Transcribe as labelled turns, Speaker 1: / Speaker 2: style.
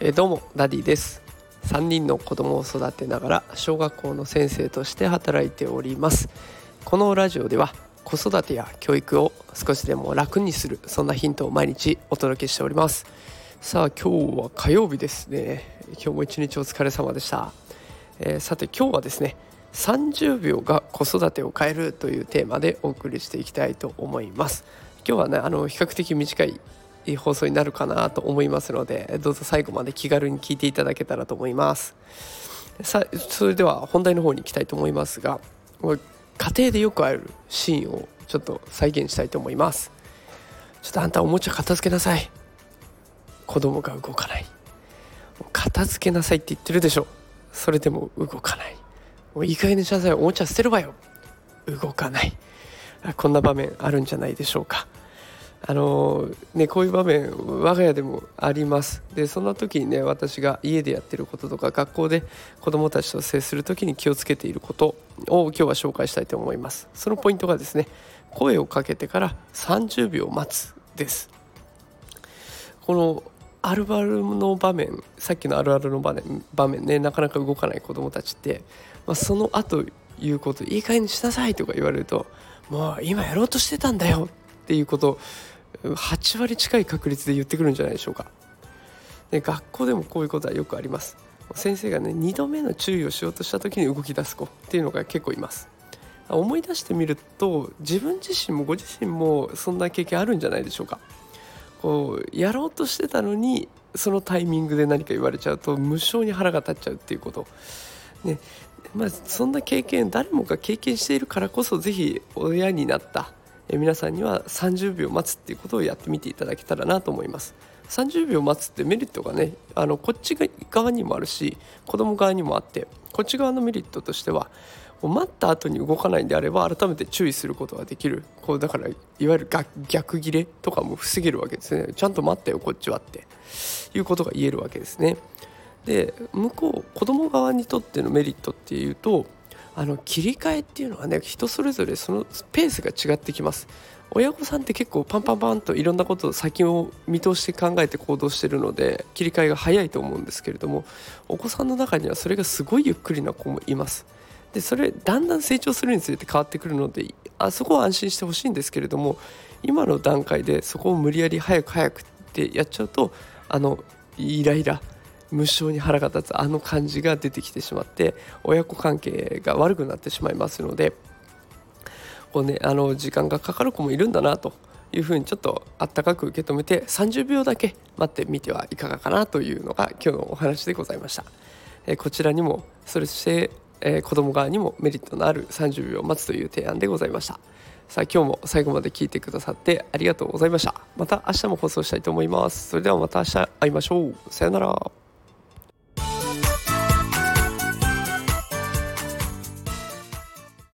Speaker 1: えどうもダディです。3人の子供を育てながら小学校の先生として働いております。このラジオでは子育てや教育を少しでも楽にするそんなヒントを毎日お届けしております。さあ今日は火曜日ですね。今日も一日お疲れ様でした、えー、さて今日はですね30秒が子育てを変えるというテーマでお送りしていきたいと思います。今日はねあの比較的短い放送になるかなと思いますのでどうぞ最後まで気軽に聞いていただけたらと思います。さそれでは本題の方に行きたいと思いますが家庭でよくあるシーンをちょっと再現したいと思います。ちょっとあんたおもちゃ片付けなさい。子供が動かない。片付けなさいって言ってるでしょ。それでも動かない。もういい加減にしなさいおもちゃ捨てるわよ。動かない。こんな場面あるんじゃないでしょうか。あのね、こういう場面我が家でもあります。でそんな時にね私が家でやってることとか学校で子どもたちと接する時に気をつけていることを今日は紹介したいと思います。そのポイントがですね声をかけてから30秒待つです。このあるあるの場面さっきのあるあるの場面場面ねなかなか動かない子どもたちって、まあ、その後言うこといい加減にしなさいとか言われるともう今やろうとしてたんだよっていうこと8割近い確率で言ってくるんじゃないでしょうか。で学校でもこういうことはよくあります。先生がね2度目の注意をしようとした時に動き出す子っていうのが結構います。思い出してみると自分自身もご自身もそんな経験あるんじゃないでしょうか。こうやろうとしてたのにそのタイミングで何か言われちゃうと無性に腹が立っちゃうっていうこと。ねまあそんな経験誰もが経験しているからこそ是非親になった。皆さんには30秒待つっていうことをやってみていただけたらなと思います。30秒待つってメリットがねあのこっち側にもあるし子供側にもあってこっち側のメリットとしては待った後に動かないんであれば改めて注意することができる。こうだからいわゆる逆ギレとかも防げるわけですね。ちゃんと待ったよこっちはって。いうことが言えるわけですね。で向こう子供側にとってのメリットっていうとあの切り替えっていうのはね人それぞれそのペースが違ってきます。親御さんって結構パンパンパンといろんなことを先を見通して考えて行動してるので切り替えが早いと思うんですけれどもお子さんの中にはそれがすごいゆっくりな子もいます。でそれだんだん成長するにつれて変わってくるのであそこは安心してほしいんですけれども今の段階でそこを無理やり早く早くってやっちゃうとあのイライラ無性に腹が立つあの感じが出てきてしまって親子関係が悪くなってしまいますのでこう、ね、あの時間がかかる子もいるんだなというふうにちょっとあったかく受け止めて30秒だけ待ってみてはいかがかなというのが今日のお話でございました。えこちらにもそれして、えー、子供側にもメリットのある30秒待つという提案でございました。さあ今日も最後まで聞いてくださってありがとうございました。また明日も放送したいと思います。それではまた明日会いましょう。さようなら。